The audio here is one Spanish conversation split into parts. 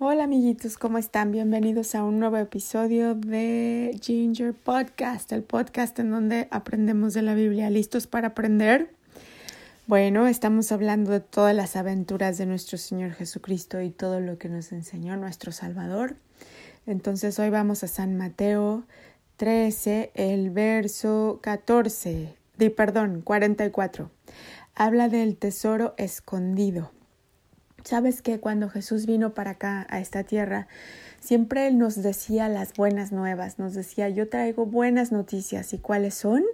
Hola amiguitos, ¿cómo están? Bienvenidos a un nuevo episodio de Ginger Podcast, el podcast en donde aprendemos de la Biblia. ¿Listos para aprender? Bueno, estamos hablando de todas las aventuras de nuestro Señor Jesucristo y todo lo que nos enseñó nuestro Salvador. Entonces hoy vamos a San Mateo 13, el verso 14, de, perdón, 44. Habla del tesoro escondido. Sabes que cuando Jesús vino para acá, a esta tierra, siempre Él nos decía las buenas nuevas, nos decía, yo traigo buenas noticias. ¿Y cuáles son?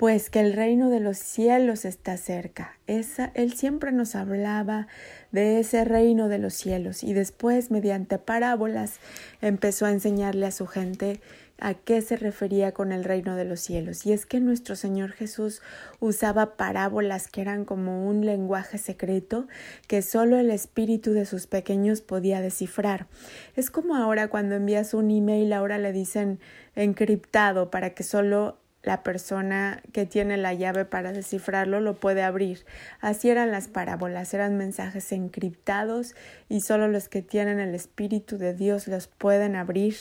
Pues que el reino de los cielos está cerca. Esa, él siempre nos hablaba de ese reino de los cielos y después, mediante parábolas, empezó a enseñarle a su gente a qué se refería con el reino de los cielos. Y es que nuestro Señor Jesús usaba parábolas que eran como un lenguaje secreto que solo el espíritu de sus pequeños podía descifrar. Es como ahora cuando envías un email, ahora le dicen encriptado para que solo la persona que tiene la llave para descifrarlo lo puede abrir. Así eran las parábolas, eran mensajes encriptados y solo los que tienen el Espíritu de Dios los pueden abrir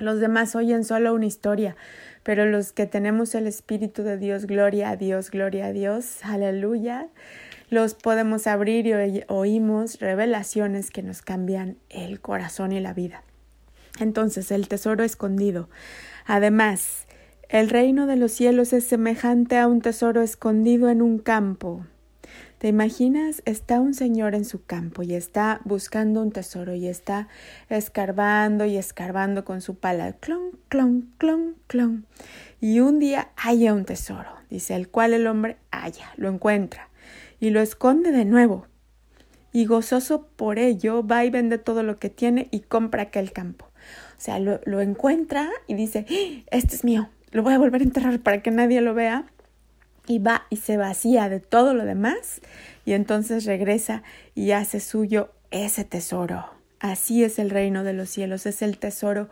los demás oyen solo una historia, pero los que tenemos el Espíritu de Dios, gloria a Dios, gloria a Dios, aleluya, los podemos abrir y oímos revelaciones que nos cambian el corazón y la vida. Entonces, el tesoro escondido. Además, el reino de los cielos es semejante a un tesoro escondido en un campo ¿Te imaginas? Está un señor en su campo y está buscando un tesoro y está escarbando y escarbando con su pala. Clon, clon, clon, clon. Y un día halla un tesoro, dice, el cual el hombre halla, lo encuentra y lo esconde de nuevo. Y gozoso por ello va y vende todo lo que tiene y compra aquel campo. O sea, lo, lo encuentra y dice, ¡Ah! este es mío, lo voy a volver a enterrar para que nadie lo vea y va y se vacía de todo lo demás y entonces regresa y hace suyo ese tesoro. Así es el reino de los cielos, es el tesoro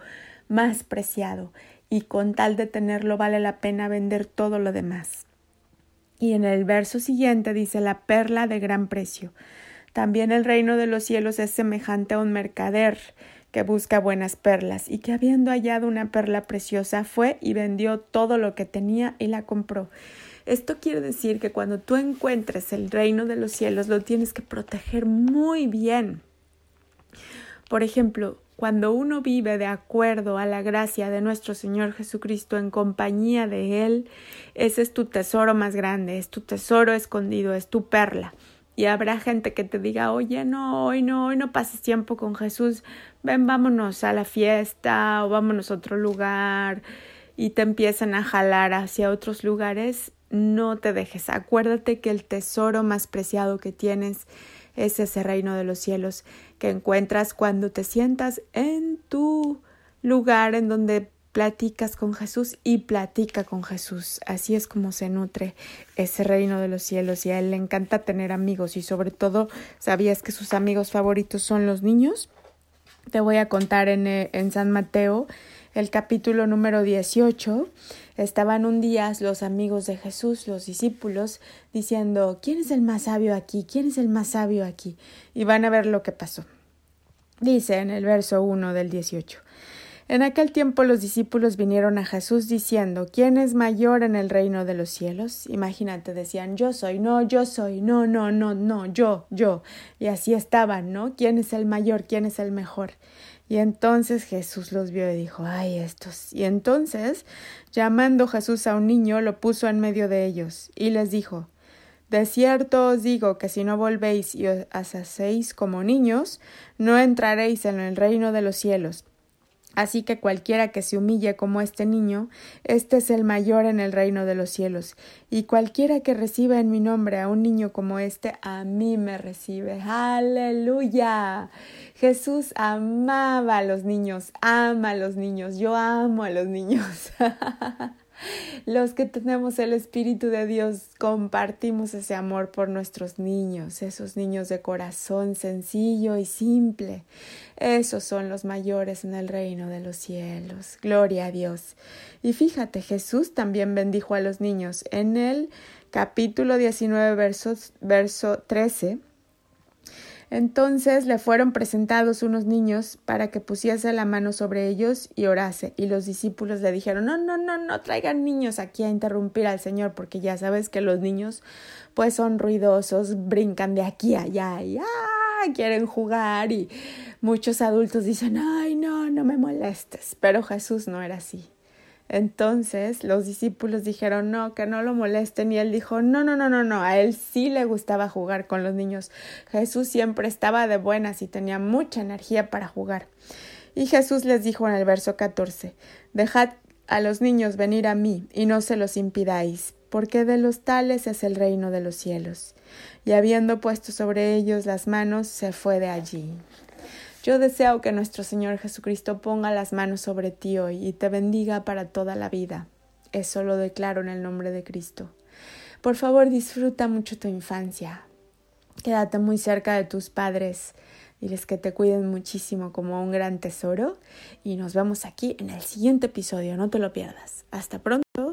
más preciado y con tal de tenerlo vale la pena vender todo lo demás. Y en el verso siguiente dice la perla de gran precio. También el reino de los cielos es semejante a un mercader que busca buenas perlas y que habiendo hallado una perla preciosa fue y vendió todo lo que tenía y la compró. Esto quiere decir que cuando tú encuentres el reino de los cielos lo tienes que proteger muy bien. Por ejemplo, cuando uno vive de acuerdo a la gracia de nuestro Señor Jesucristo en compañía de Él, ese es tu tesoro más grande, es tu tesoro escondido, es tu perla. Y habrá gente que te diga, oye, no, hoy no, hoy no pases tiempo con Jesús, ven, vámonos a la fiesta o vámonos a otro lugar y te empiezan a jalar hacia otros lugares no te dejes. Acuérdate que el tesoro más preciado que tienes es ese reino de los cielos que encuentras cuando te sientas en tu lugar en donde platicas con Jesús y platica con Jesús. Así es como se nutre ese reino de los cielos y a él le encanta tener amigos y sobre todo, ¿sabías que sus amigos favoritos son los niños? Te voy a contar en, eh, San Mateo el capítulo número 18 Estaban un día los amigos de Jesús, los discípulos, diciendo ¿Quién es el más sabio aquí? ¿Quién es el más sabio aquí? Y van a ver lo que pasó. Dice en el verso 1 del 18. En aquel tiempo los discípulos vinieron a Jesús diciendo ¿Quién es mayor en el reino de los cielos? Imagínate, decían yo soy, no, yo soy, no, no, no, no, yo, yo. Y así estaban, ¿no? ¿Quién es el mayor? ¿Quién es el mejor? Y entonces Jesús los vio y dijo, ay, estos. Y entonces, llamando Jesús a un niño, lo puso en medio de ellos, y les dijo, De cierto os digo que si no volvéis y os hacéis como niños, no entraréis en el reino de los cielos. Así que cualquiera que se humille como este niño, este es el mayor en el reino de los cielos. Y cualquiera que reciba en mi nombre a un niño como este, a mí me recibe. Aleluya. Jesús amaba a los niños, ama a los niños, yo amo a los niños. Los que tenemos el Espíritu de Dios compartimos ese amor por nuestros niños, esos niños de corazón sencillo y simple. Esos son los mayores en el reino de los cielos. Gloria a Dios. Y fíjate, Jesús también bendijo a los niños. En el capítulo 19, versos, verso 13, Entonces le fueron presentados unos niños para que pusiese la mano sobre ellos y orase. Y los discípulos le dijeron, no, no, no, no traigan niños aquí a interrumpir al Señor, porque ya sabes que los niños pues son ruidosos, brincan de aquí a allá y ¡ah! quieren jugar y muchos adultos dicen, ay, no, no me molestes. Pero Jesús no era así. Entonces los discípulos dijeron no, que no lo molesten y él dijo no, no, no, no, no, a él sí le gustaba jugar con los niños. Jesús siempre estaba de buenas y tenía mucha energía para jugar. Y Jesús les dijo en el verso 14, dejad a los niños venir a mí y no se los impidáis, porque de los tales es el reino de los cielos. Y habiendo puesto sobre ellos las manos, se fue de allí. Yo deseo que nuestro Señor Jesucristo ponga las manos sobre ti hoy y te bendiga para toda la vida. Eso lo declaro en el nombre de Cristo. Por favor, disfruta mucho tu infancia. Quédate muy cerca de tus padres. Diles que te cuiden muchísimo como un gran tesoro. Y nos vemos aquí en el siguiente episodio. No te lo pierdas. Hasta pronto.